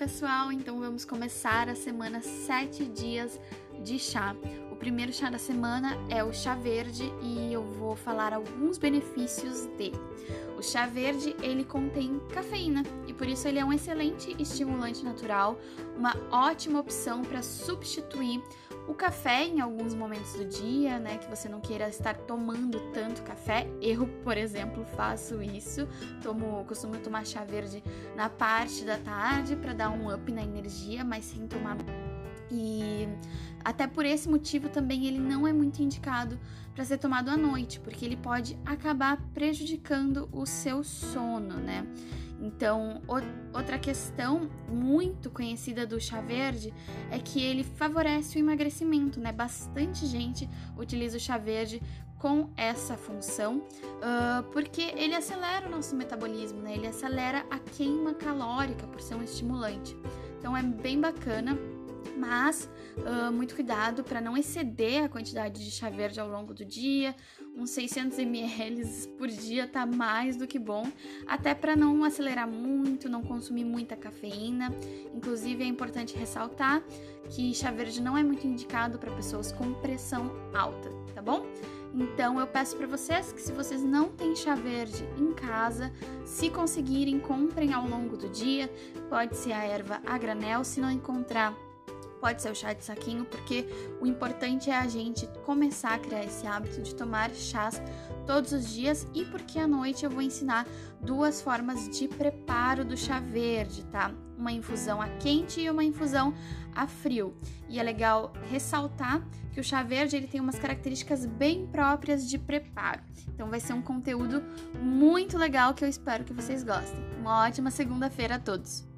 pessoal! Então vamos começar a semana 7 dias de chá. O primeiro chá da semana é o chá verde e eu vou falar alguns benefícios dele. O chá verde ele contém cafeína e por isso ele é um excelente estimulante natural, uma ótima opção para substituir o café em alguns momentos do dia, né, que você não queira estar tomando tanto café. Eu, por exemplo, faço isso. Tomo, costumo tomar chá verde na parte da tarde para dar um up na energia, mas sem tomar e até por esse motivo também ele não é muito indicado para ser tomado à noite, porque ele pode acabar prejudicando o seu sono, né? Então, outra questão muito conhecida do chá verde é que ele favorece o emagrecimento, né? Bastante gente utiliza o chá verde com essa função, uh, porque ele acelera o nosso metabolismo, né? Ele acelera a queima calórica por ser um estimulante. Então, é bem bacana mas uh, muito cuidado para não exceder a quantidade de chá verde ao longo do dia. Uns 600 ml por dia tá mais do que bom, até para não acelerar muito, não consumir muita cafeína. Inclusive é importante ressaltar que chá verde não é muito indicado para pessoas com pressão alta, tá bom? Então eu peço para vocês que se vocês não têm chá verde em casa, se conseguirem, comprem ao longo do dia. Pode ser a erva a granel, se não encontrar pode ser o chá de saquinho, porque o importante é a gente começar a criar esse hábito de tomar chás todos os dias e porque à noite eu vou ensinar duas formas de preparo do chá verde, tá? Uma infusão a quente e uma infusão a frio. E é legal ressaltar que o chá verde ele tem umas características bem próprias de preparo. Então vai ser um conteúdo muito legal que eu espero que vocês gostem. Uma ótima segunda-feira a todos.